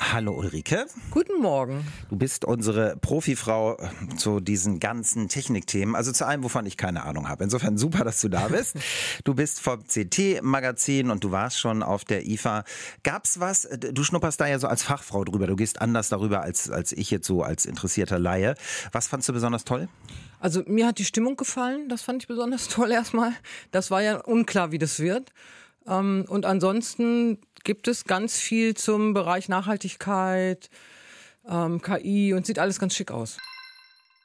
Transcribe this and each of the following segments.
Hallo Ulrike. Guten Morgen. Du bist unsere Profifrau äh, zu diesen ganzen Technikthemen, also zu allem, wovon ich keine Ahnung habe. Insofern super, dass du da bist. Du bist vom CT-Magazin und du warst schon auf der IFA. Gab's was? äh, Du schnupperst da ja so als Fachfrau drüber. Du gehst anders darüber als, als ich jetzt so als interessierter Laie. Was fandst du besonders toll? Also mir hat die Stimmung gefallen, das fand ich besonders toll erstmal. Das war ja unklar, wie das wird. Ähm, Und ansonsten gibt es ganz viel zum Bereich Nachhaltigkeit, ähm, KI und sieht alles ganz schick aus.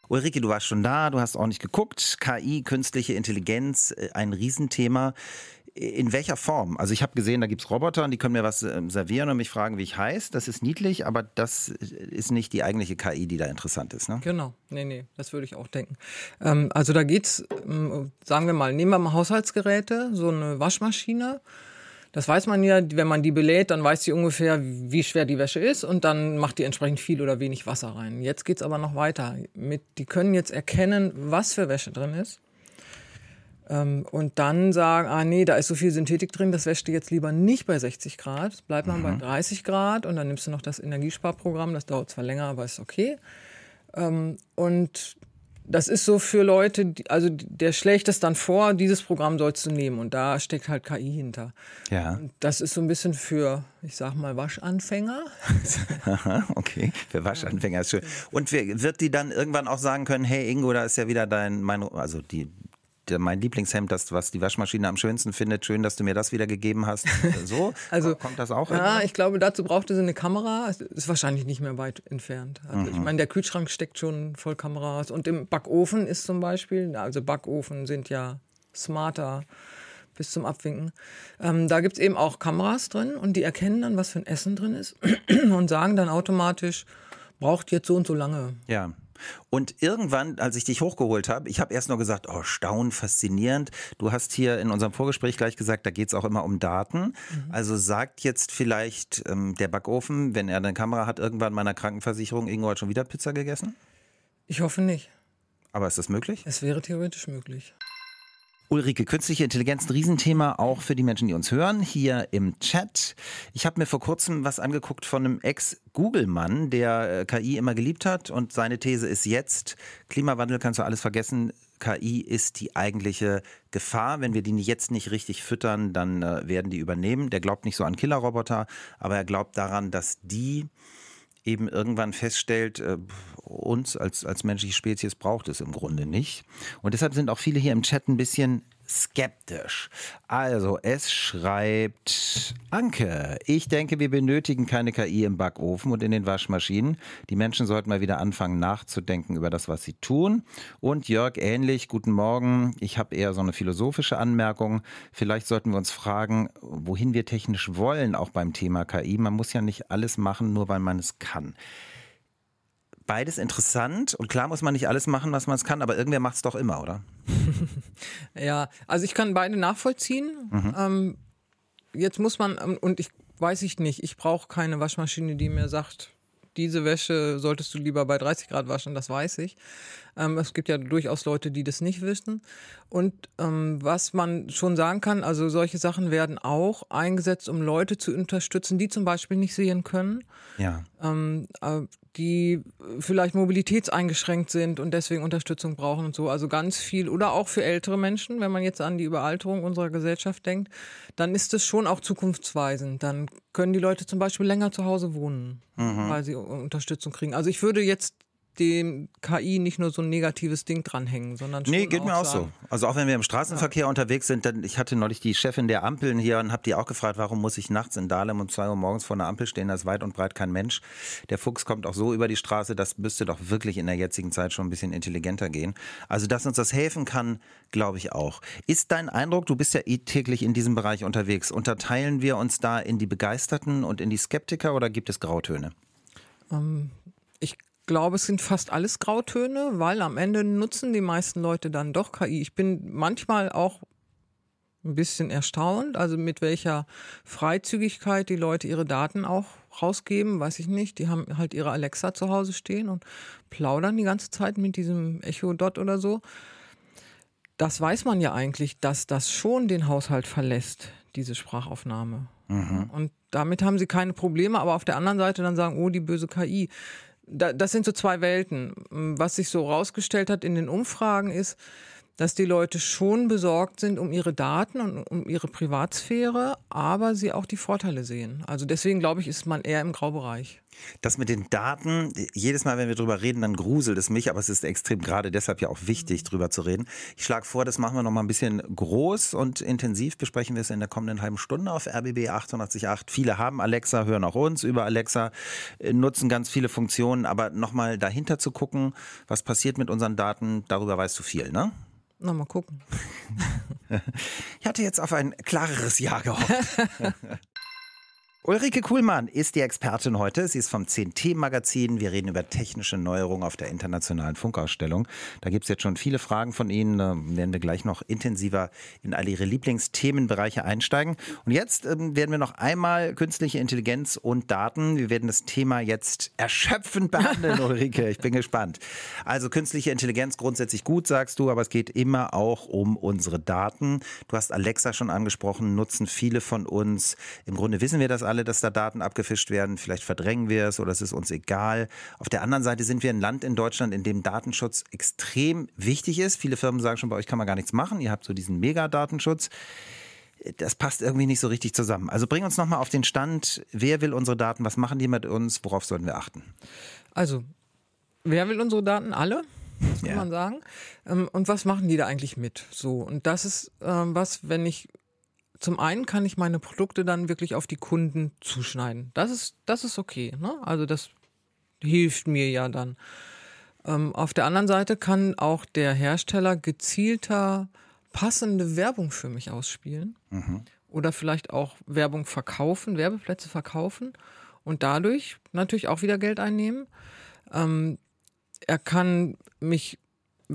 Ulrike, du warst schon da, du hast auch nicht geguckt. KI, künstliche Intelligenz, äh, ein Riesenthema. In welcher Form? Also ich habe gesehen, da gibt's Roboter und die können mir was ähm, servieren und mich fragen, wie ich heiße. Das ist niedlich, aber das ist nicht die eigentliche KI, die da interessant ist. Ne? Genau, nee, nee, das würde ich auch denken. Ähm, also da geht's, ähm, sagen wir mal, nehmen wir mal Haushaltsgeräte, so eine Waschmaschine. Das weiß man ja, wenn man die belädt, dann weiß sie ungefähr, wie schwer die Wäsche ist und dann macht die entsprechend viel oder wenig Wasser rein. Jetzt geht's aber noch weiter. Mit, die können jetzt erkennen, was für Wäsche drin ist. Ähm, und dann sagen, ah nee, da ist so viel Synthetik drin, das wäscht du jetzt lieber nicht bei 60 Grad, bleib mal bei 30 Grad und dann nimmst du noch das Energiesparprogramm, das dauert zwar länger, aber ist okay. Ähm, und das ist so für Leute, die, also der schlägt es dann vor, dieses Programm sollst du nehmen und da steckt halt KI hinter. Ja. Das ist so ein bisschen für, ich sag mal, Waschanfänger. Aha, okay. Für Waschanfänger ist schön. Und wird die dann irgendwann auch sagen können, hey Ingo, da ist ja wieder dein, mein, also die, der, mein Lieblingshemd, das, was die Waschmaschine am schönsten findet. Schön, dass du mir das wieder gegeben hast. So? Also kommt das auch? Ja, irgendwann? ich glaube, dazu brauchte sie eine Kamera. Es Ist wahrscheinlich nicht mehr weit entfernt. Also ich meine, der Kühlschrank steckt schon voll Kameras. Und im Backofen ist zum Beispiel, also Backofen sind ja smarter bis zum Abwinken. Ähm, da gibt's eben auch Kameras drin und die erkennen dann, was für ein Essen drin ist und sagen dann automatisch, braucht jetzt so und so lange. Ja. Und irgendwann, als ich dich hochgeholt habe, ich habe erst nur gesagt, oh, Staunen, faszinierend. Du hast hier in unserem Vorgespräch gleich gesagt, da geht es auch immer um Daten. Also sagt jetzt vielleicht ähm, der Backofen, wenn er eine Kamera hat, irgendwann meiner Krankenversicherung, Ingo hat schon wieder Pizza gegessen? Ich hoffe nicht. Aber ist das möglich? Es wäre theoretisch möglich. Ulrike, künstliche Intelligenz, ein Riesenthema auch für die Menschen, die uns hören, hier im Chat. Ich habe mir vor kurzem was angeguckt von einem Ex-Google-Mann, der äh, KI immer geliebt hat und seine These ist jetzt, Klimawandel kannst du alles vergessen, KI ist die eigentliche Gefahr. Wenn wir die jetzt nicht richtig füttern, dann äh, werden die übernehmen. Der glaubt nicht so an Killerroboter, aber er glaubt daran, dass die eben irgendwann feststellt, äh, uns als, als menschliche Spezies braucht es im Grunde nicht. Und deshalb sind auch viele hier im Chat ein bisschen skeptisch. Also, es schreibt Anke. Ich denke, wir benötigen keine KI im Backofen und in den Waschmaschinen. Die Menschen sollten mal wieder anfangen nachzudenken über das, was sie tun. Und Jörg, ähnlich, guten Morgen. Ich habe eher so eine philosophische Anmerkung. Vielleicht sollten wir uns fragen, wohin wir technisch wollen, auch beim Thema KI. Man muss ja nicht alles machen, nur weil man es kann beides interessant und klar muss man nicht alles machen, was man es kann, aber irgendwer macht es doch immer, oder? Ja, also ich kann beide nachvollziehen. Ähm, jetzt muss man, ähm, und ich weiß ich nicht, ich brauche keine Waschmaschine, die mir sagt, diese Wäsche solltest du lieber bei 30 Grad waschen, das weiß ich. Ähm, es gibt ja durchaus Leute, die das nicht wissen. Und ähm, was man schon sagen kann, also solche Sachen werden auch eingesetzt, um Leute zu unterstützen, die zum Beispiel nicht sehen können Ja. ähm, äh, die vielleicht mobilitätseingeschränkt sind und deswegen Unterstützung brauchen und so. Also ganz viel. Oder auch für ältere Menschen, wenn man jetzt an die Überalterung unserer Gesellschaft denkt, dann ist es schon auch zukunftsweisend. Dann können die Leute zum Beispiel länger zu Hause wohnen, weil sie Unterstützung kriegen. Also ich würde jetzt dem KI nicht nur so ein negatives Ding dranhängen, sondern schon Nee, geht mir auch so. sagen, Also auch wenn wir im Straßenverkehr unterwegs sind, dann, ich hatte neulich die Chefin der Ampeln hier und habe die auch gefragt, warum muss ich nachts in Dahlem um zwei Uhr morgens vor einer Ampel stehen, da ist weit und breit kein Mensch. Der Fuchs kommt auch so über die Straße, das müsste doch wirklich in der jetzigen Zeit schon ein bisschen intelligenter gehen. Also, dass uns das helfen kann, glaube ich auch. Ist dein Eindruck, du bist ja eh täglich in diesem Bereich unterwegs, unterteilen wir uns da in die Begeisterten und in die Skeptiker oder gibt es Grautöne? Ich glaube, es sind fast alles Grautöne, weil am Ende nutzen die meisten Leute dann doch KI. Ich bin manchmal auch ein bisschen erstaunt, also mit welcher Freizügigkeit die Leute ihre Daten auch rausgeben, weiß ich nicht. Die haben halt ihre Alexa zu Hause stehen und plaudern die ganze Zeit mit diesem Echo Dot oder so. das weiß man ja eigentlich, dass das schon den Haushalt verlässt, diese Sprachaufnahme. Mhm. Und damit haben sie keine Probleme, aber auf der anderen Seite dann sagen, oh, die böse KI. Das sind so zwei Welten. Was sich so rausgestellt hat in den Umfragen ist, dass die Leute schon besorgt sind um ihre Daten und um ihre Privatsphäre, aber sie auch die Vorteile sehen. Also deswegen glaube ich, ist man eher im Graubereich. Das mit den Daten, jedes Mal, wenn wir drüber reden, dann gruselt es mich, aber es ist extrem gerade deshalb ja auch wichtig, drüber zu reden. Ich schlage vor, das machen wir noch mal ein bisschen groß und intensiv. Besprechen wir es in der kommenden halben Stunde auf RBB 888. Viele haben Alexa, hören auch uns über Alexa, äh, nutzen ganz viele Funktionen, aber nochmal dahinter zu gucken, was passiert mit unseren Daten, darüber weißt du viel, ne? Na, mal gucken. ich hatte jetzt auf ein klareres Ja gehofft. Ulrike Kuhlmann ist die Expertin heute. Sie ist vom 10T-Magazin. Wir reden über technische Neuerungen auf der internationalen Funkausstellung. Da gibt es jetzt schon viele Fragen von Ihnen. Da werden wir gleich noch intensiver in all Ihre Lieblingsthemenbereiche einsteigen. Und jetzt ähm, werden wir noch einmal künstliche Intelligenz und Daten. Wir werden das Thema jetzt erschöpfend behandeln, Ulrike. Ich bin gespannt. Also künstliche Intelligenz grundsätzlich gut, sagst du, aber es geht immer auch um unsere Daten. Du hast Alexa schon angesprochen, nutzen viele von uns. Im Grunde wissen wir das alle alle, dass da Daten abgefischt werden. Vielleicht verdrängen wir es oder es ist uns egal. Auf der anderen Seite sind wir ein Land in Deutschland, in dem Datenschutz extrem wichtig ist. Viele Firmen sagen schon, bei euch kann man gar nichts machen. Ihr habt so diesen Megadatenschutz. Das passt irgendwie nicht so richtig zusammen. Also bring uns nochmal auf den Stand. Wer will unsere Daten? Was machen die mit uns? Worauf sollten wir achten? Also, wer will unsere Daten? Alle? kann ja. man sagen. Ähm, und was machen die da eigentlich mit? So, und das ist ähm, was, wenn ich zum einen kann ich meine Produkte dann wirklich auf die Kunden zuschneiden. Das ist, das ist okay. Ne? Also das hilft mir ja dann. Ähm, auf der anderen Seite kann auch der Hersteller gezielter passende Werbung für mich ausspielen. Mhm. Oder vielleicht auch Werbung verkaufen, Werbeplätze verkaufen und dadurch natürlich auch wieder Geld einnehmen. Ähm, er kann mich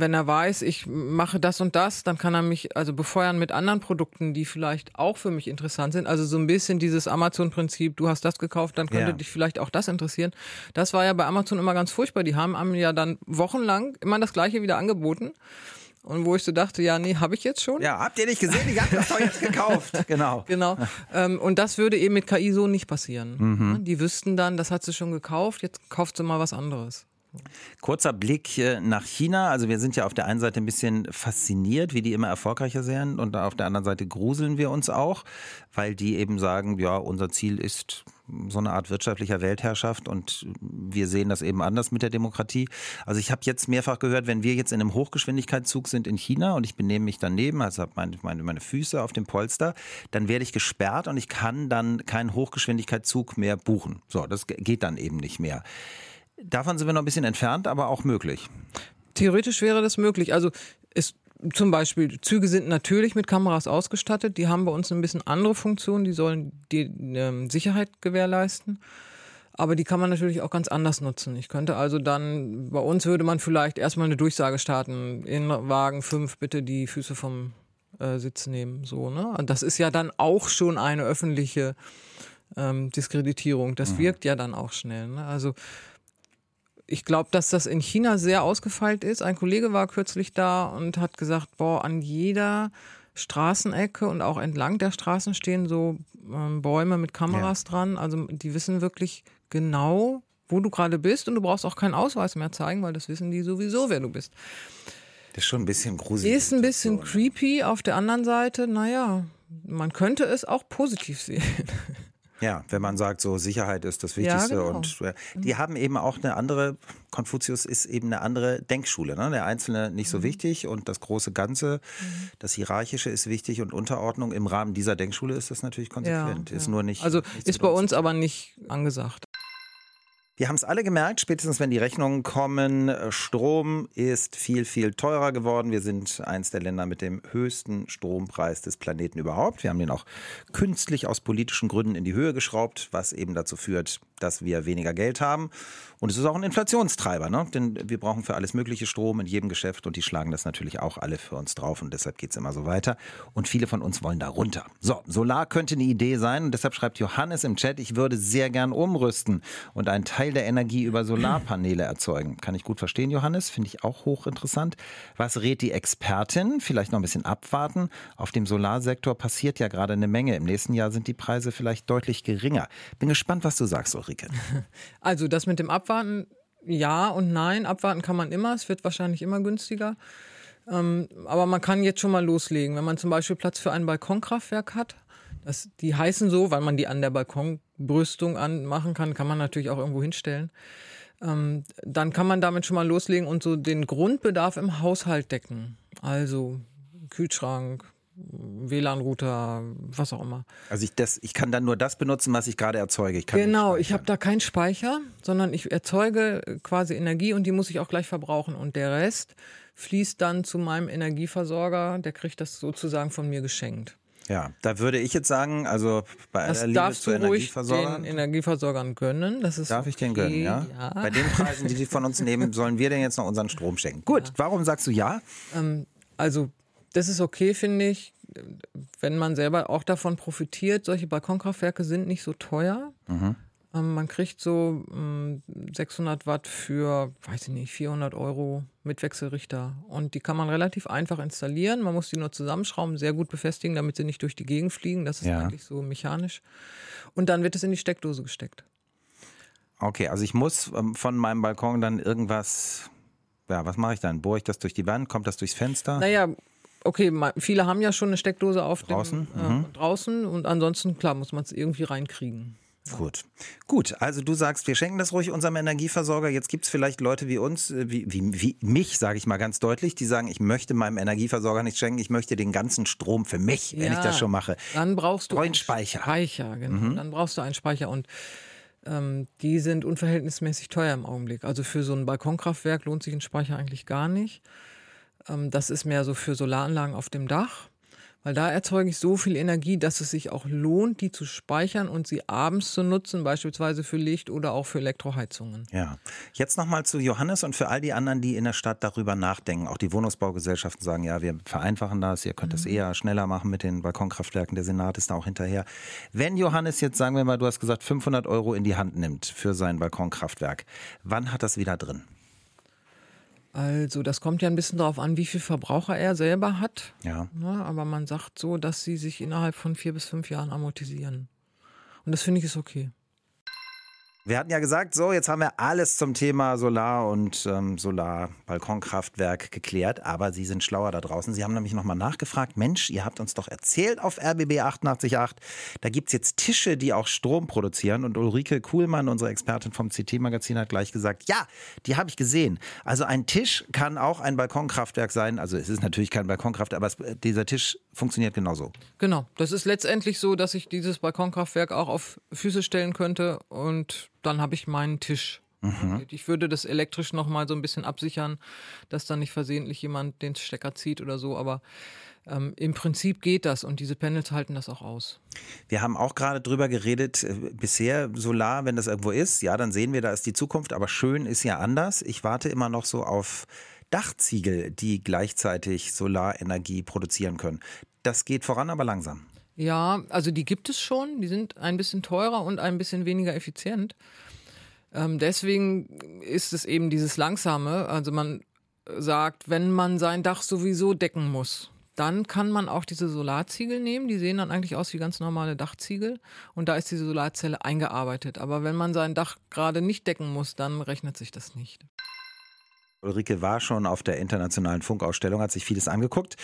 wenn er weiß, ich mache das und das, dann kann er mich also befeuern mit anderen Produkten, die vielleicht auch für mich interessant sind. Also so ein bisschen dieses Amazon-Prinzip, du hast das gekauft, dann könnte ja. dich vielleicht auch das interessieren. Das war ja bei Amazon immer ganz furchtbar. Die haben einem ja dann wochenlang immer das Gleiche wieder angeboten. Und wo ich so dachte, ja, nee, habe ich jetzt schon. Ja, habt ihr nicht gesehen? Ich habe das doch jetzt gekauft. Genau. Genau. Ähm, und das würde eben mit KI so nicht passieren. Mhm. Die wüssten dann, das hat sie schon gekauft, jetzt kauft sie mal was anderes. Kurzer Blick äh, nach China. Also wir sind ja auf der einen Seite ein bisschen fasziniert, wie die immer erfolgreicher sind und auf der anderen Seite gruseln wir uns auch, weil die eben sagen, ja, unser Ziel ist so eine Art wirtschaftlicher Weltherrschaft und wir sehen das eben anders mit der Demokratie. Also ich habe jetzt mehrfach gehört, wenn wir jetzt in einem Hochgeschwindigkeitszug sind in China und ich benehme mich daneben, also habe meine, meine, meine Füße auf dem Polster, dann werde ich gesperrt und ich kann dann keinen Hochgeschwindigkeitszug mehr buchen. So, das geht dann eben nicht mehr. Davon sind wir noch ein bisschen entfernt, aber auch möglich. Theoretisch wäre das möglich. Also ist zum Beispiel Züge sind natürlich mit Kameras ausgestattet. Die haben bei uns ein bisschen andere Funktionen. Die sollen die ähm, Sicherheit gewährleisten. Aber die kann man natürlich auch ganz anders nutzen. Ich könnte also dann, bei uns würde man vielleicht erstmal eine Durchsage starten. In Wagen 5 bitte die Füße vom äh, Sitz nehmen. So, ne? Und das ist ja dann auch schon eine öffentliche ähm, Diskreditierung. Das mhm. wirkt ja dann auch schnell. Ne? Also ich glaube, dass das in China sehr ausgefeilt ist. Ein Kollege war kürzlich da und hat gesagt, boah, an jeder Straßenecke und auch entlang der Straßen stehen so ähm, Bäume mit Kameras ja. dran. Also die wissen wirklich genau, wo du gerade bist und du brauchst auch keinen Ausweis mehr zeigen, weil das wissen die sowieso, wer du bist. Das ist schon ein bisschen gruselig. Ist ein bisschen creepy. Auf der anderen Seite, naja, man könnte es auch positiv sehen. Ja, wenn man sagt, so Sicherheit ist das Wichtigste. Ja, genau. Und äh, die haben eben auch eine andere, Konfuzius ist eben eine andere Denkschule. Ne? Der Einzelne nicht so mhm. wichtig und das große Ganze, mhm. das Hierarchische ist wichtig und Unterordnung im Rahmen dieser Denkschule ist das natürlich konsequent. Ja, ist nur nicht. Also ist bei uns aber nicht angesagt. Wir haben es alle gemerkt, spätestens wenn die Rechnungen kommen. Strom ist viel, viel teurer geworden. Wir sind eins der Länder mit dem höchsten Strompreis des Planeten überhaupt. Wir haben den auch künstlich aus politischen Gründen in die Höhe geschraubt, was eben dazu führt, dass wir weniger Geld haben. Und es ist auch ein Inflationstreiber, ne? denn wir brauchen für alles mögliche Strom in jedem Geschäft und die schlagen das natürlich auch alle für uns drauf und deshalb geht es immer so weiter. Und viele von uns wollen da runter. So, Solar könnte eine Idee sein und deshalb schreibt Johannes im Chat, ich würde sehr gern umrüsten und einen Teil der Energie über Solarpaneele erzeugen. Kann ich gut verstehen, Johannes, finde ich auch hochinteressant. Was rät die Expertin? Vielleicht noch ein bisschen abwarten. Auf dem Solarsektor passiert ja gerade eine Menge. Im nächsten Jahr sind die Preise vielleicht deutlich geringer. Bin gespannt, was du sagst, Ulrike. Also das mit dem Abwarten, ja und nein. Abwarten kann man immer. Es wird wahrscheinlich immer günstiger. Ähm, aber man kann jetzt schon mal loslegen. Wenn man zum Beispiel Platz für ein Balkonkraftwerk hat, das, die heißen so, weil man die an der Balkonbrüstung anmachen kann, kann man natürlich auch irgendwo hinstellen. Ähm, dann kann man damit schon mal loslegen und so den Grundbedarf im Haushalt decken. Also Kühlschrank, WLAN-Router, was auch immer. Also ich, das, ich kann dann nur das benutzen, was ich gerade erzeuge. Ich genau, ich habe da keinen Speicher, sondern ich erzeuge quasi Energie und die muss ich auch gleich verbrauchen. Und der Rest fließt dann zu meinem Energieversorger, der kriegt das sozusagen von mir geschenkt. Ja, da würde ich jetzt sagen, also bei das aller Liebe zu Energieversorgern. Den Energieversorgern gönnen. Das ist darf okay. ich den gönnen, ja? ja? Bei den Preisen, die die von uns nehmen, sollen wir denn jetzt noch unseren Strom schenken? Gut, ja. warum sagst du ja? Ähm, also das ist okay, finde ich, wenn man selber auch davon profitiert. Solche Balkonkraftwerke sind nicht so teuer. Mhm. Ähm, man kriegt so ähm, 600 Watt für, weiß ich nicht, 400 Euro mit Wechselrichter. Und die kann man relativ einfach installieren. Man muss die nur zusammenschrauben, sehr gut befestigen, damit sie nicht durch die Gegend fliegen. Das ist ja. eigentlich so mechanisch. Und dann wird es in die Steckdose gesteckt. Okay, also ich muss ähm, von meinem Balkon dann irgendwas ja, was mache ich dann? Bohre ich das durch die Wand? Kommt das durchs Fenster? Naja, okay, viele haben ja schon eine Steckdose auf draußen, dem, äh, mhm. draußen und ansonsten, klar, muss man es irgendwie reinkriegen. Gut. Gut, also du sagst, wir schenken das ruhig unserem Energieversorger. Jetzt gibt es vielleicht Leute wie uns, äh, wie, wie, wie mich, sage ich mal ganz deutlich, die sagen, ich möchte meinem Energieversorger nicht schenken, ich möchte den ganzen Strom für mich, ja, wenn ich das schon mache. Dann brauchst du einen Speicher. Speicher, genau. Mhm. Dann brauchst du einen Speicher und ähm, die sind unverhältnismäßig teuer im Augenblick. Also für so ein Balkonkraftwerk lohnt sich ein Speicher eigentlich gar nicht. Ähm, das ist mehr so für Solaranlagen auf dem Dach. Weil da erzeuge ich so viel Energie, dass es sich auch lohnt, die zu speichern und sie abends zu nutzen, beispielsweise für Licht oder auch für Elektroheizungen. Ja. Jetzt nochmal zu Johannes und für all die anderen, die in der Stadt darüber nachdenken. Auch die Wohnungsbaugesellschaften sagen, ja, wir vereinfachen das, ihr könnt es mhm. eher schneller machen mit den Balkonkraftwerken. Der Senat ist da auch hinterher. Wenn Johannes jetzt, sagen wir mal, du hast gesagt, 500 Euro in die Hand nimmt für sein Balkonkraftwerk, wann hat das wieder drin? Also das kommt ja ein bisschen darauf an, wie viel Verbraucher er selber hat. Ja. ja. Aber man sagt so, dass sie sich innerhalb von vier bis fünf Jahren amortisieren. Und das finde ich ist okay. Wir hatten ja gesagt, so, jetzt haben wir alles zum Thema Solar und ähm, Solar-Balkonkraftwerk geklärt, aber Sie sind schlauer da draußen. Sie haben nämlich nochmal nachgefragt, Mensch, ihr habt uns doch erzählt auf RBB 888, da gibt es jetzt Tische, die auch Strom produzieren und Ulrike Kuhlmann, unsere Expertin vom CT-Magazin, hat gleich gesagt, ja, die habe ich gesehen. Also ein Tisch kann auch ein Balkonkraftwerk sein, also es ist natürlich kein Balkonkraftwerk, aber es, dieser Tisch funktioniert genauso. Genau, das ist letztendlich so, dass ich dieses Balkonkraftwerk auch auf Füße stellen könnte und dann habe ich meinen Tisch. Mhm. Ich würde das elektrisch nochmal so ein bisschen absichern, dass dann nicht versehentlich jemand den Stecker zieht oder so, aber ähm, im Prinzip geht das und diese Panels halten das auch aus. Wir haben auch gerade drüber geredet, äh, bisher Solar, wenn das irgendwo ist, ja, dann sehen wir, da ist die Zukunft, aber schön ist ja anders. Ich warte immer noch so auf Dachziegel, die gleichzeitig Solarenergie produzieren können. Das geht voran, aber langsam. Ja, also die gibt es schon. Die sind ein bisschen teurer und ein bisschen weniger effizient. Ähm, deswegen ist es eben dieses Langsame. Also man sagt, wenn man sein Dach sowieso decken muss, dann kann man auch diese Solarziegel nehmen. Die sehen dann eigentlich aus wie ganz normale Dachziegel. Und da ist diese Solarzelle eingearbeitet. Aber wenn man sein Dach gerade nicht decken muss, dann rechnet sich das nicht. Ulrike war schon auf der internationalen Funkausstellung, hat sich vieles angeguckt.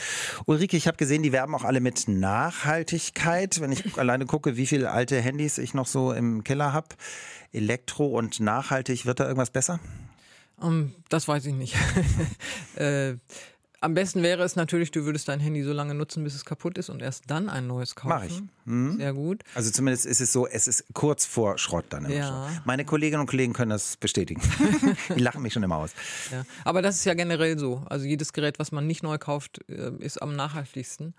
Ulrike, ich habe gesehen, die werben auch alle mit Nachhaltigkeit. Wenn ich alleine gucke, wie viele alte Handys ich noch so im Keller habe, Elektro und nachhaltig, wird da irgendwas besser? Um, ähm, das weiß ich nicht. äh, am besten wäre es natürlich, du würdest dein Handy so lange nutzen, bis es kaputt ist und erst dann ein neues kaufen. Mach ich. Mhm. Sehr gut. Also zumindest ist es so, es ist kurz vor Schrott dann immer ja. schon. Meine Kolleginnen und Kollegen können das bestätigen. Die lachen mich schon immer aus. Ja. Aber das ist ja generell so. Also jedes Gerät, was man nicht neu kauft, äh, ist am nachhaltigsten.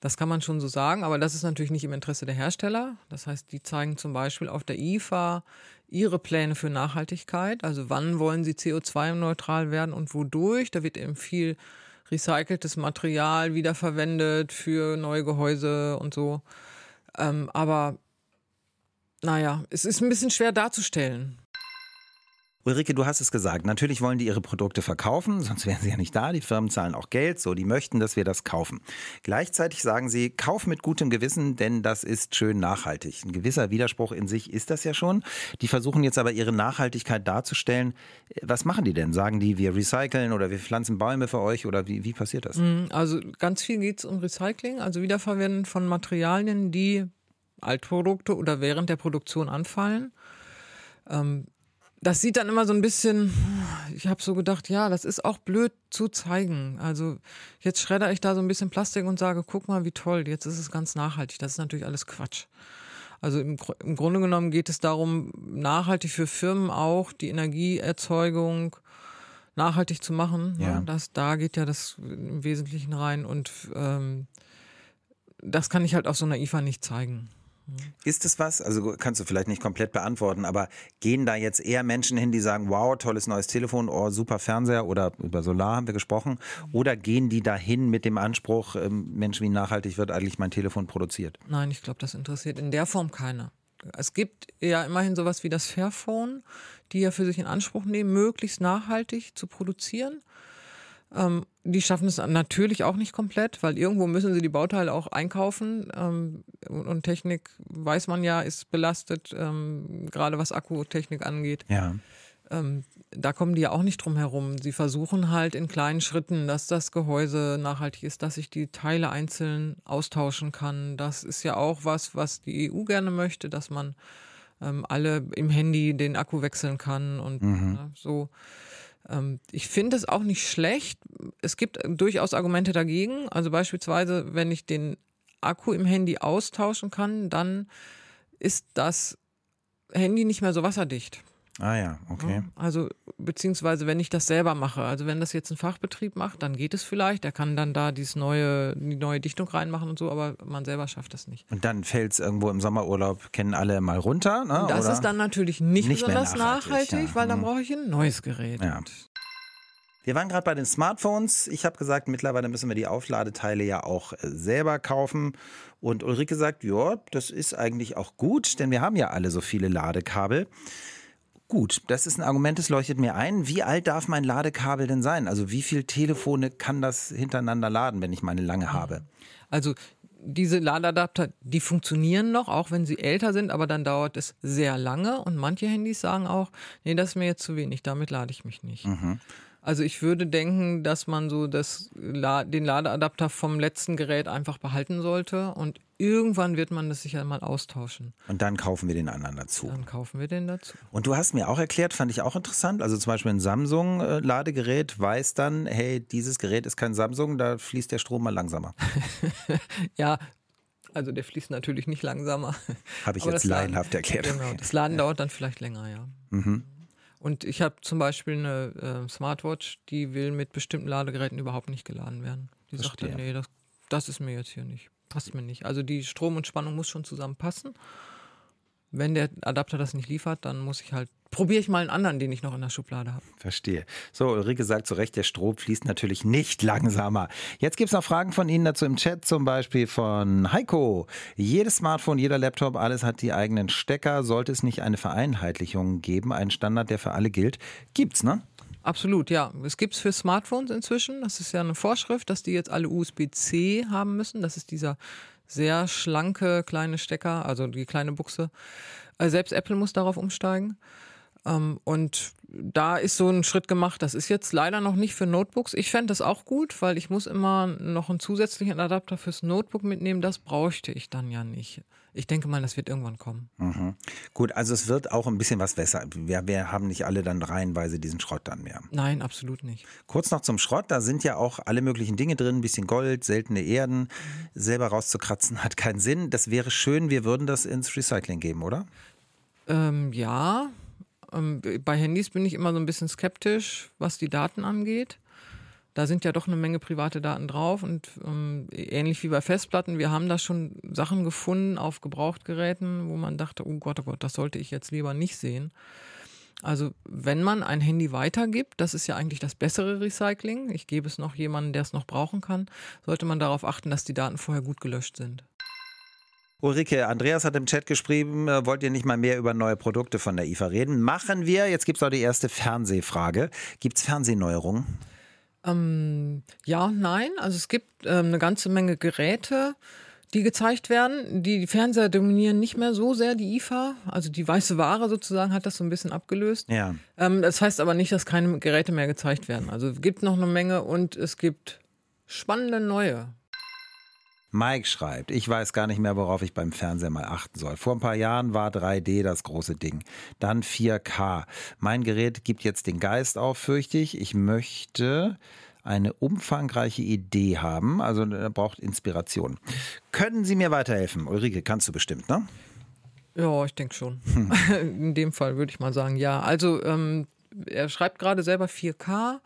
Das kann man schon so sagen, aber das ist natürlich nicht im Interesse der Hersteller. Das heißt, die zeigen zum Beispiel auf der IFA ihre Pläne für Nachhaltigkeit. Also wann wollen sie CO2-neutral werden und wodurch. Da wird eben viel recyceltes Material wiederverwendet für neue Gehäuse und so. Ähm, aber naja, es ist ein bisschen schwer darzustellen. Ulrike, du hast es gesagt. Natürlich wollen die ihre Produkte verkaufen, sonst wären sie ja nicht da. Die Firmen zahlen auch Geld, so die möchten, dass wir das kaufen. Gleichzeitig sagen sie, kauf mit gutem Gewissen, denn das ist schön nachhaltig. Ein gewisser Widerspruch in sich ist das ja schon. Die versuchen jetzt aber ihre Nachhaltigkeit darzustellen. Was machen die denn? Sagen die, wir recyceln oder wir pflanzen Bäume für euch oder wie, wie passiert das? Mhm, also ganz viel geht es um Recycling, also Wiederverwenden von Materialien, die Altprodukte oder während der Produktion anfallen. Ähm, das sieht dann immer so ein bisschen, ich habe so gedacht, ja, das ist auch blöd zu zeigen. Also jetzt schredder ich da so ein bisschen Plastik und sage, guck mal, wie toll, jetzt ist es ganz nachhaltig. Das ist natürlich alles Quatsch. Also im, im Grunde genommen geht es darum, nachhaltig für Firmen auch die Energieerzeugung nachhaltig zu machen. Ja. Das, da geht ja das im Wesentlichen rein und ähm, das kann ich halt auf so einer IFA nicht zeigen. Ist es was? Also kannst du vielleicht nicht komplett beantworten, aber gehen da jetzt eher Menschen hin, die sagen, wow, tolles neues Telefon, oh, super Fernseher oder über Solar haben wir gesprochen, oder gehen die dahin mit dem Anspruch, ähm, Mensch, wie nachhaltig wird eigentlich mein Telefon produziert? Nein, ich glaube, das interessiert in der Form keiner. Es gibt ja immerhin sowas wie das Fairphone, die ja für sich in Anspruch nehmen, möglichst nachhaltig zu produzieren. Ähm, die schaffen es natürlich auch nicht komplett, weil irgendwo müssen sie die Bauteile auch einkaufen. Ähm, und Technik, weiß man ja, ist belastet, ähm, gerade was Akkutechnik angeht. Ja. Ähm, da kommen die ja auch nicht drum herum. Sie versuchen halt in kleinen Schritten, dass das Gehäuse nachhaltig ist, dass ich die Teile einzeln austauschen kann. Das ist ja auch was, was die EU gerne möchte, dass man ähm, alle im Handy den Akku wechseln kann und mhm. äh, so. Ähm, ich finde es auch nicht schlecht. Es gibt durchaus Argumente dagegen. Also beispielsweise, wenn ich den Akku im Handy austauschen kann, dann ist das Handy nicht mehr so wasserdicht. Ah ja, okay. Also beziehungsweise wenn ich das selber mache, also wenn das jetzt ein Fachbetrieb macht, dann geht es vielleicht. Der kann dann da dieses neue, die neue Dichtung reinmachen und so, aber man selber schafft das nicht. Und dann fällt es irgendwo im Sommerurlaub, kennen alle mal runter. Ne? Das Oder? ist dann natürlich nicht, nicht besonders nachhaltig, nachhaltig ja. weil dann mhm. brauche ich ein neues Gerät. Ja. Wir waren gerade bei den Smartphones. Ich habe gesagt, mittlerweile müssen wir die Aufladeteile ja auch äh, selber kaufen. Und Ulrike sagt, ja, das ist eigentlich auch gut, denn wir haben ja alle so viele Ladekabel. Gut, das ist ein Argument, das leuchtet mir ein. Wie alt darf mein Ladekabel denn sein? Also wie viele Telefone kann das hintereinander laden, wenn ich meine lange habe? Also diese Ladeadapter, die funktionieren noch, auch wenn sie älter sind, aber dann dauert es sehr lange und manche Handys sagen auch, nee, das ist mir jetzt zu wenig, damit lade ich mich nicht. Mhm. Also ich würde denken, dass man so das, den Ladeadapter vom letzten Gerät einfach behalten sollte und irgendwann wird man das sicher mal austauschen. Und dann kaufen wir den anderen dazu. Dann kaufen wir den dazu. Und du hast mir auch erklärt, fand ich auch interessant, also zum Beispiel ein Samsung-Ladegerät weiß dann, hey, dieses Gerät ist kein Samsung, da fließt der Strom mal langsamer. ja, also der fließt natürlich nicht langsamer. Habe ich jetzt laienhaft erklärt. Genau, das Laden dauert dann vielleicht länger, ja. Mhm. Und ich habe zum Beispiel eine äh, Smartwatch, die will mit bestimmten Ladegeräten überhaupt nicht geladen werden. Die sagt dann, nee, das, das ist mir jetzt hier nicht. Passt mir nicht. Also die Strom und Spannung muss schon zusammenpassen. Wenn der Adapter das nicht liefert, dann muss ich halt probiere ich mal einen anderen, den ich noch in der Schublade habe. Verstehe. So, Ulrike sagt zu Recht, der Strom fließt natürlich nicht langsamer. Jetzt gibt es noch Fragen von Ihnen dazu im Chat, zum Beispiel von Heiko. Jedes Smartphone, jeder Laptop, alles hat die eigenen Stecker. Sollte es nicht eine Vereinheitlichung geben, einen Standard, der für alle gilt? Gibt's, ne? Absolut, ja. Es gibt es für Smartphones inzwischen. Das ist ja eine Vorschrift, dass die jetzt alle USB-C haben müssen. Das ist dieser sehr schlanke kleine Stecker, also die kleine Buchse. Äh, selbst Apple muss darauf umsteigen. Ähm, und da ist so ein Schritt gemacht. Das ist jetzt leider noch nicht für Notebooks. Ich fände das auch gut, weil ich muss immer noch einen zusätzlichen Adapter fürs Notebook mitnehmen. Das bräuchte ich dann ja nicht. Ich denke mal, das wird irgendwann kommen. Mhm. Gut, also es wird auch ein bisschen was besser. Wir, wir, haben nicht alle dann reihenweise diesen Schrott dann mehr. Nein, absolut nicht. Kurz noch zum Schrott. Da sind ja auch alle möglichen Dinge drin. Ein bisschen Gold, seltene Erden. Mhm. Selber rauszukratzen hat keinen Sinn. Das wäre schön, wir würden das ins Recycling geben, oder? Ähm, ja, ähm, bei Handys bin ich immer so ein bisschen skeptisch, was die Daten angeht. Da sind ja doch eine Menge private Daten drauf und ähm, ähnlich wie bei Festplatten, wir haben da schon Sachen gefunden auf Gebrauchtgeräten, wo man dachte, oh Gott, oh Gott, das sollte ich jetzt lieber nicht sehen. Also wenn man ein Handy weitergibt, das ist ja eigentlich das bessere Recycling, ich gebe es noch jemandem, der es noch brauchen kann, sollte man darauf achten, dass die Daten vorher gut gelöscht sind. Ulrike, Andreas hat im Chat geschrieben, äh, wollt ihr nicht mal mehr über neue Produkte von der IFA reden? Machen wir. Jetzt gibt es auch die erste Fernsehfrage. Gibt es Fernsehneuerungen? Ähm, ja, nein. Also es gibt ähm, eine ganze Menge Geräte, die gezeigt werden. Die Fernseher dominieren nicht mehr so sehr die IFA. Also die weiße Ware sozusagen hat das so ein bisschen abgelöst. Ja. Ähm, das heißt aber nicht, dass keine Geräte mehr gezeigt werden. Also es gibt noch eine Menge und es gibt spannende neue. Mike schreibt, ich weiß gar nicht mehr, worauf ich beim Fernseher mal achten soll. Vor ein paar Jahren war 3D das große Ding. Dann 4K. Mein Gerät gibt jetzt den Geist auf, fürchte ich. Ich möchte eine umfangreiche Idee haben. Also er braucht Inspiration. Können Sie mir weiterhelfen? Ulrike, kannst du bestimmt, ne? Ja, ich denke schon. Hm. In dem Fall würde ich mal sagen, ja. Also ähm, er schreibt gerade selber 4K.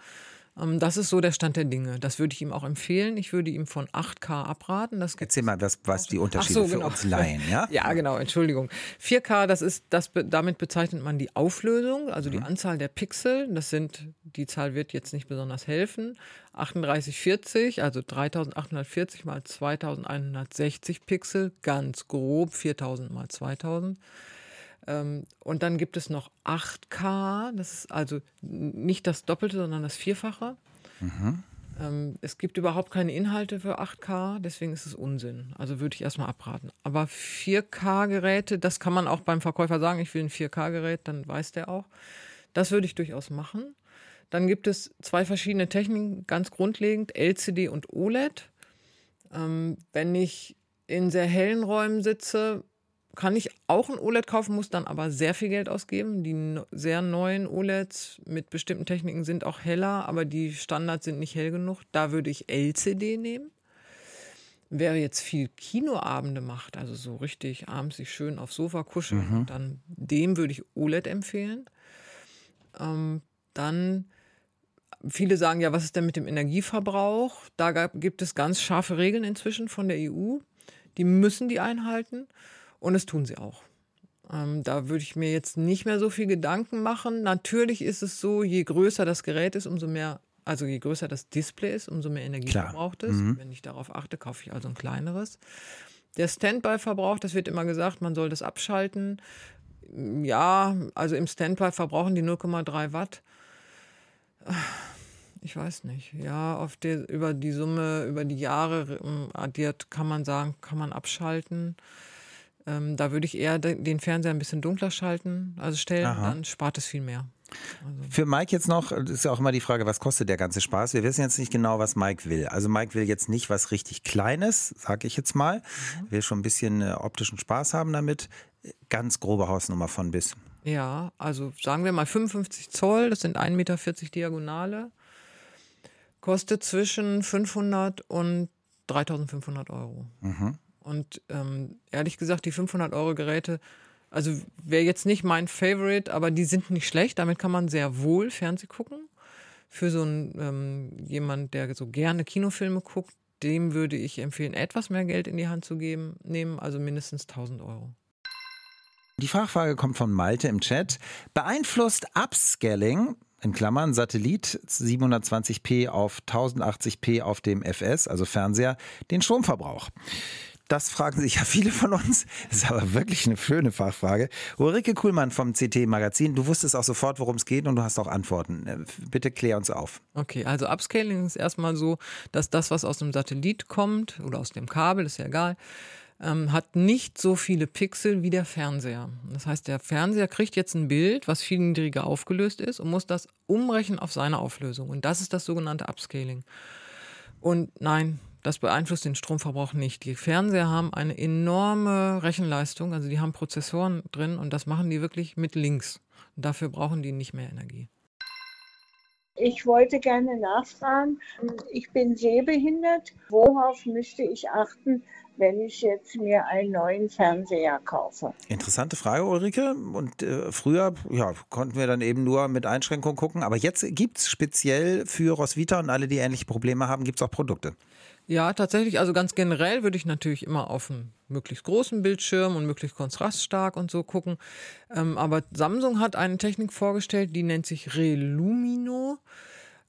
Ähm, das ist so der Stand der Dinge. Das würde ich ihm auch empfehlen. Ich würde ihm von 8K abraten. Das Erzähl mal, was, was die Unterschiede so, genau. für uns Laien, ja? ja, genau, Entschuldigung. 4K, das ist, das, damit bezeichnet man die Auflösung, also die mhm. Anzahl der Pixel. Das sind, die Zahl wird jetzt nicht besonders helfen. 3840, also 3840 mal 2160 Pixel, ganz grob 4000 mal 2000. Ähm, und dann gibt es noch 8K, das ist also nicht das Doppelte, sondern das Vierfache. Mhm. Ähm, es gibt überhaupt keine Inhalte für 8K, deswegen ist es Unsinn. Also würde ich erstmal abraten. Aber 4K-Geräte, das kann man auch beim Verkäufer sagen, ich will ein 4K-Gerät, dann weiß der auch. Das würde ich durchaus machen. Dann gibt es zwei verschiedene Techniken, ganz grundlegend, LCD und OLED. Ähm, wenn ich in sehr hellen Räumen sitze, kann ich auch ein OLED kaufen, muss dann aber sehr viel Geld ausgeben. Die sehr neuen OLEDs mit bestimmten Techniken sind auch heller, aber die Standards sind nicht hell genug. Da würde ich LCD nehmen. Wer jetzt viel Kinoabende macht, also so richtig abends sich schön aufs Sofa kuscheln, mhm. dann dem würde ich OLED empfehlen. Ähm, dann Viele sagen ja, was ist denn mit dem Energieverbrauch? Da gibt es ganz scharfe Regeln inzwischen von der EU. Die müssen die einhalten. Und das tun sie auch. Ähm, da würde ich mir jetzt nicht mehr so viel Gedanken machen. Natürlich ist es so, je größer das Gerät ist, umso mehr, also je größer das Display ist, umso mehr Energie Klar. verbraucht es. Mhm. Wenn ich darauf achte, kaufe ich also ein kleineres. Der Standby-Verbrauch, das wird immer gesagt, man soll das abschalten. Ja, also im Standby verbrauchen die 0,3 Watt. Ich weiß nicht. Ja, auf der, über die Summe, über die Jahre ähm, addiert, kann man sagen, kann man abschalten. Ähm, da würde ich eher den Fernseher ein bisschen dunkler schalten, also stellen, Aha. dann spart es viel mehr. Also. Für Mike jetzt noch, ist ja auch immer die Frage, was kostet der ganze Spaß? Wir wissen jetzt nicht genau, was Mike will. Also Mike will jetzt nicht was richtig Kleines, sage ich jetzt mal. Mhm. Will schon ein bisschen äh, optischen Spaß haben damit. Ganz grobe Hausnummer von bis. Ja, also sagen wir mal 55 Zoll, das sind 1,40 Meter Diagonale. Kostet zwischen 500 und 3500 Euro. Mhm. Und ähm, ehrlich gesagt, die 500 Euro Geräte, also wäre jetzt nicht mein Favorite, aber die sind nicht schlecht. Damit kann man sehr wohl Fernseh gucken. Für so einen ähm, jemand, der so gerne Kinofilme guckt, dem würde ich empfehlen, etwas mehr Geld in die Hand zu geben, nehmen, also mindestens 1000 Euro. Die Fachfrage kommt von Malte im Chat. Beeinflusst Upscaling in Klammern Satellit 720p auf 1080p auf dem FS, also Fernseher, den Stromverbrauch? Das fragen sich ja viele von uns. Das ist aber wirklich eine schöne Fachfrage. Ulrike Kuhlmann vom CT Magazin, du wusstest auch sofort, worum es geht und du hast auch Antworten. Äh, bitte klär uns auf. Okay, also Upscaling ist erstmal so, dass das, was aus dem Satellit kommt oder aus dem Kabel, ist ja egal, ähm, hat nicht so viele Pixel wie der Fernseher. Das heißt, der Fernseher kriegt jetzt ein Bild, was viel niedriger aufgelöst ist und muss das umrechnen auf seine Auflösung. Und das ist das sogenannte Upscaling. Und nein, das beeinflusst den Stromverbrauch nicht. Die Fernseher haben eine enorme Rechenleistung, also die haben Prozessoren drin und das machen die wirklich mit links. Und dafür brauchen die nicht mehr Energie. Ich wollte gerne nachfragen, ich bin sehbehindert. Worauf müsste ich achten, wenn ich jetzt mir einen neuen Fernseher kaufe? Interessante Frage, Ulrike. Und äh, früher ja, konnten wir dann eben nur mit Einschränkungen gucken. Aber jetzt gibt es speziell für Roswitha und alle, die ähnliche Probleme haben, gibt es auch Produkte. Ja, tatsächlich. Also ganz generell würde ich natürlich immer auf einen möglichst großen Bildschirm und möglichst kontraststark und so gucken. Ähm, aber Samsung hat eine Technik vorgestellt, die nennt sich Relumino.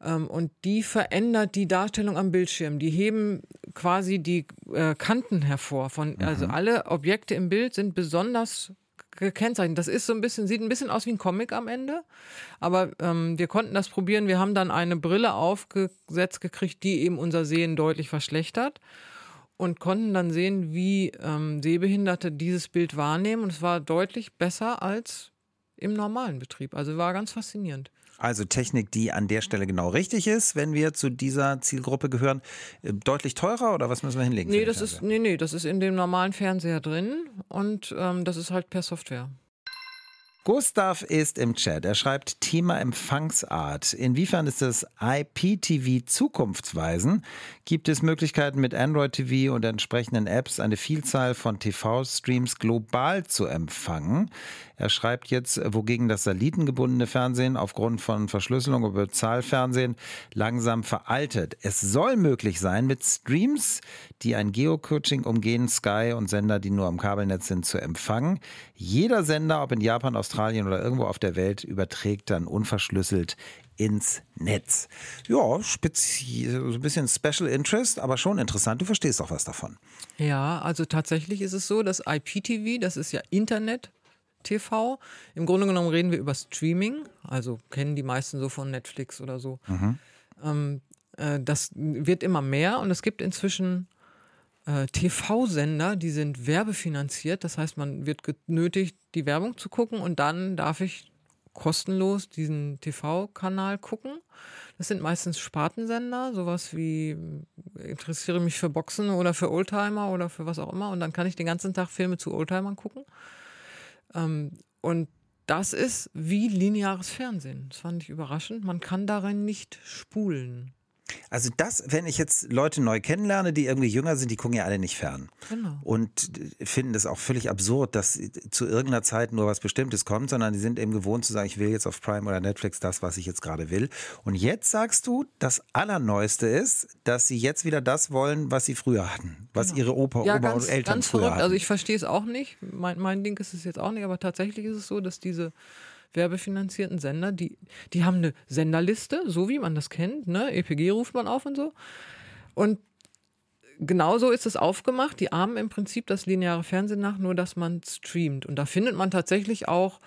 Ähm, und die verändert die Darstellung am Bildschirm. Die heben quasi die äh, Kanten hervor. Von, also mhm. Also alle Objekte im Bild sind besonders gekennzeichnet. Das ist so ein bisschen, sieht ein bisschen aus wie ein Comic am Ende. Aber ähm, wir konnten das probieren. Wir haben dann eine Brille aufgesetzt gekriegt, die eben unser Sehen deutlich verschlechtert. Und konnten dann sehen, wie ähm, Sehbehinderte dieses Bild wahrnehmen. Und es war deutlich besser als im normalen Betrieb. Also war ganz faszinierend. Also Technik, die an der Stelle genau richtig ist, wenn wir zu dieser Zielgruppe gehören. Äh, deutlich teurer oder was müssen wir hinlegen? Nee, das ist, nee, nee, das ist in dem normalen Fernseher drin und ähm, das ist halt per Software. Gustav ist im Chat. Er schreibt Thema Empfangsart. Inwiefern ist das IPTV zukunftsweisend? Gibt es Möglichkeiten mit Android TV und entsprechenden Apps eine Vielzahl von TV-Streams global zu empfangen? Er schreibt jetzt, wogegen das satellitengebundene Fernsehen aufgrund von Verschlüsselung und Bezahlfernsehen langsam veraltet. Es soll möglich sein, mit Streams, die ein Geocaching umgehen, Sky und Sender, die nur am Kabelnetz sind, zu empfangen. Jeder Sender, ob in Japan, Australien oder irgendwo auf der Welt, überträgt dann unverschlüsselt ins Netz. Ja, so ein bisschen Special Interest, aber schon interessant. Du verstehst auch was davon. Ja, also tatsächlich ist es so, dass IPTV, das ist ja Internet, TV. Im Grunde genommen reden wir über Streaming, also kennen die meisten so von Netflix oder so. Mhm. Ähm, äh, das wird immer mehr und es gibt inzwischen äh, TV-Sender, die sind werbefinanziert. Das heißt, man wird genötigt, die Werbung zu gucken und dann darf ich kostenlos diesen TV-Kanal gucken. Das sind meistens Spartensender, sowas wie interessiere mich für Boxen oder für Oldtimer oder für was auch immer. Und dann kann ich den ganzen Tag Filme zu Oldtimern gucken. Ähm, und das ist wie lineares Fernsehen. Das fand ich überraschend. Man kann darin nicht spulen. Also das, wenn ich jetzt Leute neu kennenlerne, die irgendwie jünger sind, die gucken ja alle nicht fern. Genau. Und finden das auch völlig absurd, dass zu irgendeiner Zeit nur was Bestimmtes kommt, sondern die sind eben gewohnt zu sagen, ich will jetzt auf Prime oder Netflix das, was ich jetzt gerade will. Und jetzt sagst du, das Allerneueste ist, dass sie jetzt wieder das wollen, was sie früher hatten, was genau. ihre Opa, ja, Oma ganz, und Eltern ganz früher verrückt. hatten. Also ich verstehe es auch nicht. Mein, mein Ding ist es jetzt auch nicht, aber tatsächlich ist es so, dass diese werbefinanzierten Sender, die, die haben eine Senderliste, so wie man das kennt, ne? EPG ruft man auf und so. Und genauso ist es aufgemacht. Die ahmen im Prinzip das lineare Fernsehen nach, nur dass man streamt. Und da findet man tatsächlich auch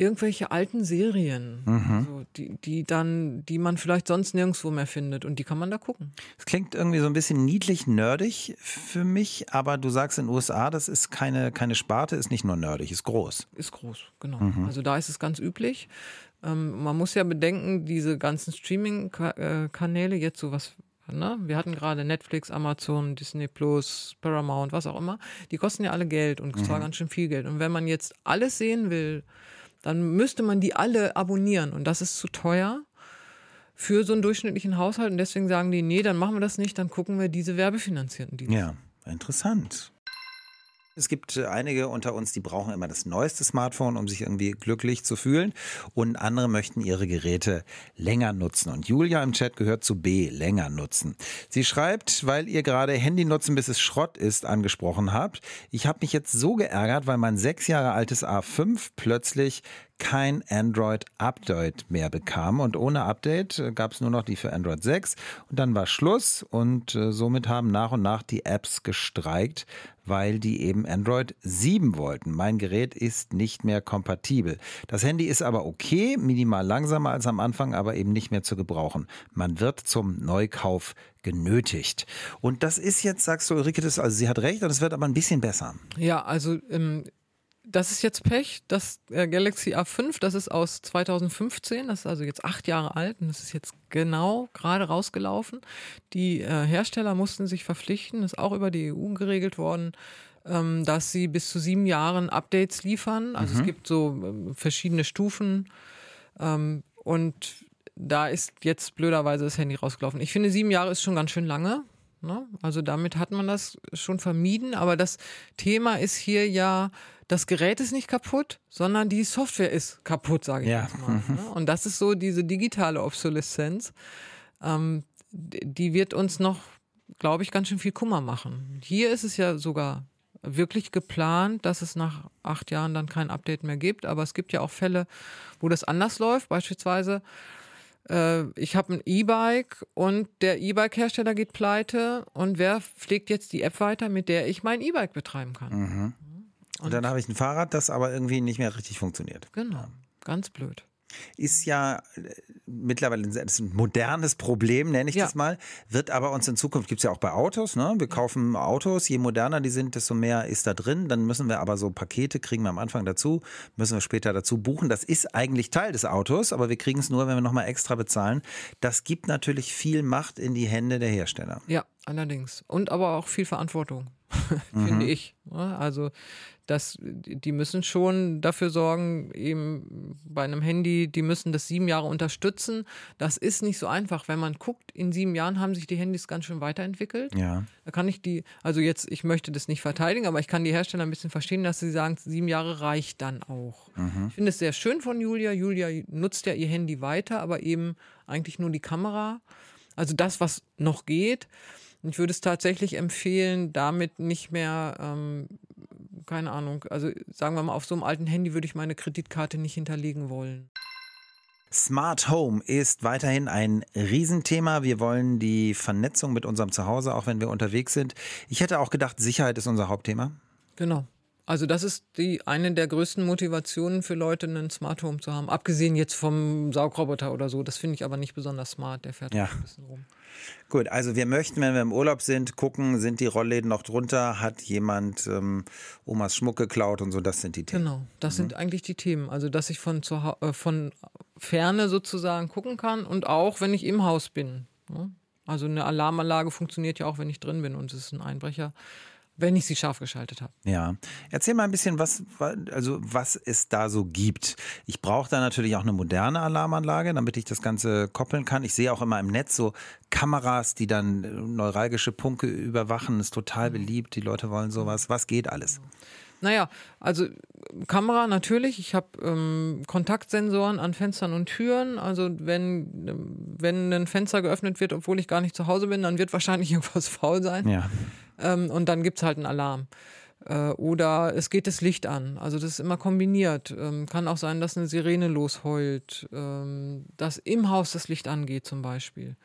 irgendwelche alten Serien, mhm. so, die, die dann, die man vielleicht sonst nirgendwo mehr findet und die kann man da gucken. Es klingt irgendwie so ein bisschen niedlich nerdig für mich, aber du sagst in den USA, das ist keine, keine Sparte, ist nicht nur nerdig, ist groß. Ist groß, genau. Mhm. Also da ist es ganz üblich. Ähm, man muss ja bedenken, diese ganzen Streaming-Kanäle, jetzt sowas Ne? Wir hatten gerade Netflix, Amazon, Disney Plus, Paramount, was auch immer. Die kosten ja alle Geld und zwar mhm. ganz schön viel Geld. Und wenn man jetzt alles sehen will, dann müsste man die alle abonnieren und das ist zu teuer für so einen durchschnittlichen Haushalt und deswegen sagen die, nee, dann machen wir das nicht, dann gucken wir diese werbefinanzierten Dienste. Ja, interessant. Es gibt äh, einige unter uns, die brauchen immer das neueste Smartphone, um sich irgendwie glücklich zu fühlen. Und andere möchten ihre Geräte länger nutzen. Und Julia im Chat gehört zu B, länger nutzen. Sie schreibt, weil ihr gerade Handy nutzen, bis es Schrott ist, angesprochen habt. Ich habe mich jetzt so geärgert, weil mein sechs Jahre altes A5 plötzlich kein Android-Update mehr bekam. Und ohne Update äh, gab es nur noch die für Android 6. Und dann war Schluss und äh, somit haben nach und nach die Apps gestreikt, weil die eben Android 7 wollten. Mein Gerät ist nicht mehr kompatibel. Das Handy ist aber okay, minimal langsamer als am Anfang, aber eben nicht mehr zu gebrauchen. Man wird zum Neukauf genötigt. Und das ist jetzt, sagst du, Ulrike, das, also sie hat recht, und es wird aber ein bisschen besser. Ja, also ähm, das ist jetzt Pech. Das äh, Galaxy A5, das ist aus 2015, das ist also jetzt acht Jahre alt und das ist jetzt genau gerade rausgelaufen. Die äh, Hersteller mussten sich verpflichten, ist auch über die EU geregelt worden, ähm, dass sie bis zu sieben Jahren Updates liefern. Also mhm. es gibt so äh, verschiedene Stufen ähm, und da ist jetzt blöderweise das Handy rausgelaufen. Ich finde, sieben Jahre ist schon ganz schön lange. Ne? Also damit hat man das schon vermieden. Aber das Thema ist hier ja, das Gerät ist nicht kaputt, sondern die Software ist kaputt, sage ich Ja. jetzt mal. Ne? Und das ist so diese digitale Obsoleszenz. Ähm, die wird uns noch, glaube ich, ganz schön viel Kummer machen. Hier ist es ja sogar wirklich geplant, dass es nach acht Jahren dann kein Update mehr gibt. Aber es gibt ja auch Fälle, wo das anders läuft. Beispielsweise, ich habe ein E-Bike und der E-Bike-Hersteller geht pleite. Und wer pflegt jetzt die App weiter, mit der ich mein E-Bike betreiben kann? Und dann habe ich ein Fahrrad, das aber irgendwie nicht mehr richtig funktioniert. Genau, ganz blöd. Ist ja äh, mittlerweile ein, modernes Problem, nenne ich Ja. das mal. Wird aber uns in Zukunft, gibt's ja auch bei Autos, ne? Wir kaufen Autos, je moderner die sind, desto mehr ist da drin. Dann müssen wir aber so Pakete, kriegen wir am Anfang dazu, müssen wir später dazu buchen. Das ist eigentlich Teil des Autos, aber wir kriegen es nur, wenn wir nochmal extra bezahlen. Das gibt natürlich viel Macht in die Hände der Hersteller. Ja, allerdings. Und aber auch viel Verantwortung, finde ich. Ja, Also das, die müssen schon dafür sorgen, eben bei einem Handy, die müssen das sieben Jahre unterstützen. Das ist nicht so einfach. Wenn man guckt, in sieben Jahren haben sich die Handys ganz schön weiterentwickelt. Ja. Da kann ich die, also jetzt, ich möchte das nicht verteidigen, aber ich kann die Hersteller ein bisschen verstehen, dass sie sagen, sieben Jahre reicht dann auch. Ich finde es sehr schön von Julia. Julia nutzt ja ihr Handy weiter, aber eben eigentlich nur die Kamera. Also das, was noch geht. Und Ich würde es tatsächlich empfehlen, damit nicht mehr, ähm, keine Ahnung, also sagen wir mal, auf so einem alten Handy würde ich meine Kreditkarte nicht hinterlegen wollen. Smart Home ist weiterhin ein Riesenthema. Wir wollen die Vernetzung mit unserem Zuhause, auch wenn wir unterwegs sind. Ich hätte auch gedacht, Sicherheit ist unser Hauptthema. Genau. Also das ist die eine der größten Motivationen für Leute, einen Smart Home zu haben. Abgesehen jetzt vom Saugroboter oder so. Das finde ich aber nicht besonders smart. Der fährt Ja. ein bisschen rum. Gut, also wir möchten, wenn wir im Urlaub sind, gucken, sind die Rollläden noch drunter, hat jemand ähm, Omas Schmuck geklaut und so, das sind die Themen. Genau, das sind eigentlich die Themen. Also dass ich von, zu, äh, von Ferne sozusagen gucken kann und auch, wenn ich im Haus bin. ne? Also eine Alarmanlage funktioniert ja auch, wenn ich drin bin und es ist ein Einbrecher, wenn ich sie scharf geschaltet habe. Ja, erzähl mal ein bisschen, was, wa- also was es da so gibt. Ich brauche da natürlich auch eine moderne Alarmanlage, damit ich das Ganze koppeln kann. Ich sehe auch immer im Netz so Kameras, die dann äh, neuralgische Punkte überwachen. Ist total beliebt. Die Leute wollen sowas. Was geht alles? Naja, also Kamera natürlich. Ich habe ähm, Kontaktsensoren an Fenstern und Türen. Also wenn, ähm, wenn ein Fenster geöffnet wird, obwohl ich gar nicht zu Hause bin, dann wird wahrscheinlich irgendwas faul sein. Ja. Ähm, und dann gibt's halt einen Alarm. Äh, oder es geht das Licht an. Also das ist immer kombiniert. Ähm, kann auch sein, dass eine Sirene losheult, ähm, dass im Haus das Licht angeht zum Beispiel.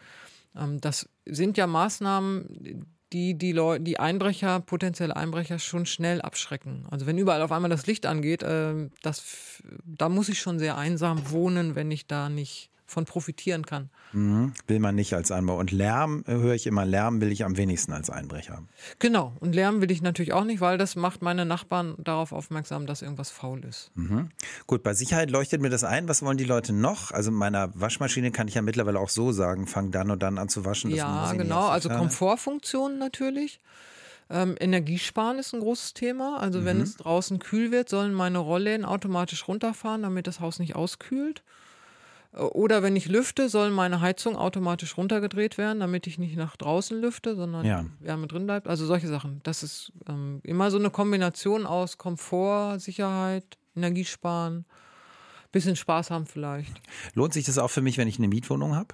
Ähm, das sind ja Maßnahmen, die die Leute, die Einbrecher, potenzielle Einbrecher schon schnell abschrecken. Also wenn überall auf einmal das Licht angeht, das, da muss ich schon sehr einsam wohnen, wenn ich da nicht von profitieren kann. Mhm. Will man nicht als Einbau. Und Lärm, äh, höre ich immer, Lärm will ich am wenigsten als Einbrecher. Genau. Und Lärm will ich natürlich auch nicht, weil das macht meine Nachbarn darauf aufmerksam, dass irgendwas faul ist. Mhm. Gut, bei Sicherheit leuchtet mir das ein. Was wollen die Leute noch? Also meiner Waschmaschine kann ich ja mittlerweile auch so sagen, fang dann und dann an zu waschen. Das ja, genau. Also. Komfortfunktionen natürlich. Ähm, Energiesparen ist ein großes Thema. Also wenn Mhm. es draußen kühl wird, sollen meine Rollläden automatisch runterfahren, damit das Haus nicht auskühlt. Oder wenn ich lüfte, soll meine Heizung automatisch runtergedreht werden, damit ich nicht nach draußen lüfte, sondern Ja. Wärme drin bleibt. Also solche Sachen. Das ist ähm, immer so eine Kombination aus Komfort, Sicherheit, Energiesparen, bisschen Spaß haben vielleicht. Lohnt sich das auch für mich, wenn ich eine Mietwohnung habe?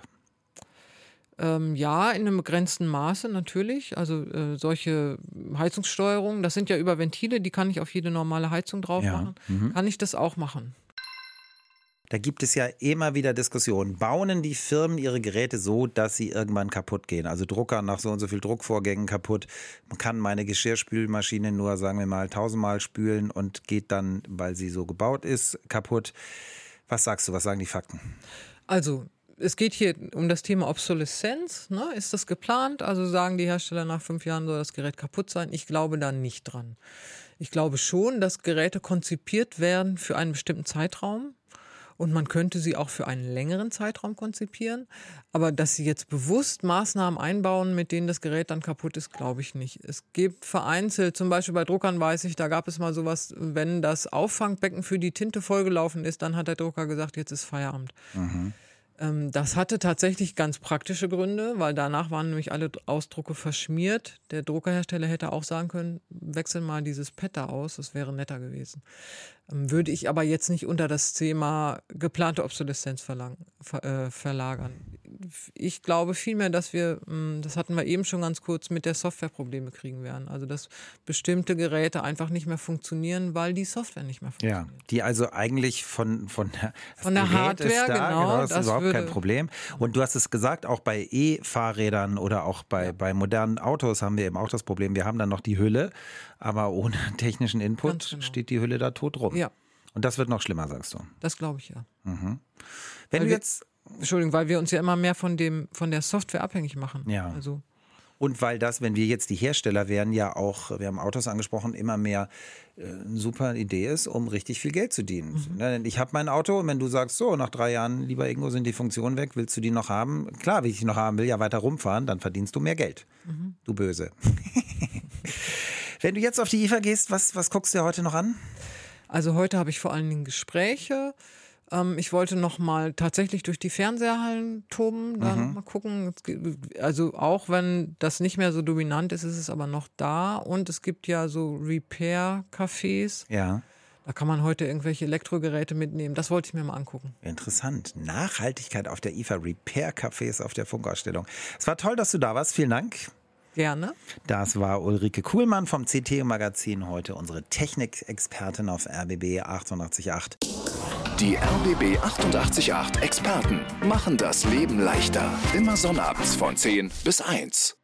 Ähm, ja, in einem begrenzten Maße natürlich. Also äh, solche Heizungssteuerungen, das sind ja über Ventile, die kann ich auf jede normale Heizung drauf Ja, machen. Kann ich das auch machen? Da gibt es ja immer wieder Diskussionen. Bauen die Firmen ihre Geräte so, dass sie irgendwann kaputt gehen? Also Drucker nach so und so viel Druckvorgängen kaputt. Man kann meine Geschirrspülmaschine nur, sagen wir mal, tausendmal spülen und geht dann, weil sie so gebaut ist, kaputt. Was sagst du? Was sagen die Fakten? Also, es geht hier um das Thema Obsoleszenz. Ne? Ist das geplant? Also sagen die Hersteller, nach fünf Jahren soll das Gerät kaputt sein. Ich glaube da nicht dran. Ich glaube schon, dass Geräte konzipiert werden für einen bestimmten Zeitraum. Und man könnte sie auch für einen längeren Zeitraum konzipieren. Aber dass sie jetzt bewusst Maßnahmen einbauen, mit denen das Gerät dann kaputt ist, glaube ich nicht. Es gibt vereinzelt, zum Beispiel bei Druckern weiß ich, da gab es mal sowas, wenn das Auffangbecken für die Tinte vollgelaufen ist, dann hat der Drucker gesagt, jetzt ist Feierabend. Ähm, das hatte tatsächlich ganz praktische Gründe, weil danach waren nämlich alle Ausdrucke verschmiert. Der Druckerhersteller hätte auch sagen können, wechsel mal dieses Pad da aus, das wäre netter gewesen. Ähm, würde ich aber jetzt nicht unter das Thema geplante Obsoleszenz verlangen, ver, äh, verlagern. Ich glaube vielmehr, dass wir, hm, das hatten wir eben schon ganz kurz, mit der Software Probleme kriegen werden. Also dass bestimmte Geräte einfach nicht mehr funktionieren, weil die Software nicht mehr funktioniert. Ja, die also eigentlich von, von der, von der Hardware, da, genau, genau, das, das ist überhaupt würde, kein Problem. Und du hast es gesagt, auch bei E-Fahrrädern oder auch bei, ja. bei modernen Autos haben wir eben auch das Problem, wir haben dann noch die Hülle, aber ohne technischen Input genau. steht die Hülle da tot rum. Ja. Und das wird noch schlimmer, sagst du. Das glaube ich ja. Mhm. Wenn weil du jetzt. Entschuldigung, weil wir uns ja immer mehr von dem, von der Software abhängig machen. Ja. Also. Und weil das, wenn wir jetzt die Hersteller wären, ja auch, wir haben Autos angesprochen, immer mehr äh, eine super Idee ist, um richtig viel Geld zu dienen. Mhm. Ich habe mein Auto und wenn du sagst, so, nach drei Jahren, lieber Ingo, sind die Funktionen weg, willst du die noch haben? Klar, will ich die noch haben will, ja weiter rumfahren, dann verdienst du mehr Geld. Mhm. Du Böse. wenn du jetzt auf die IFA gehst, was, was guckst du dir heute noch an? Also heute habe ich vor allen Dingen Gespräche. Ähm, ich wollte noch mal tatsächlich durch die Fernseherhallen toben, dann mhm. mal gucken. Also auch wenn das nicht mehr so dominant ist, ist es aber noch da. Und es gibt ja so Repair-Cafés. Ja. Da kann man heute irgendwelche Elektrogeräte mitnehmen. Das wollte ich mir mal angucken. Interessant. Nachhaltigkeit auf der IFA Repair Cafés auf der Funkausstellung. Es war toll, dass du da warst. Vielen Dank. Gerne. Das war Ulrike Kuhlmann vom CT Magazin heute, unsere Technikexpertin auf RBB 888. Die RBB 888 Experten machen das Leben leichter. Immer sonnabends von 10 bis 1.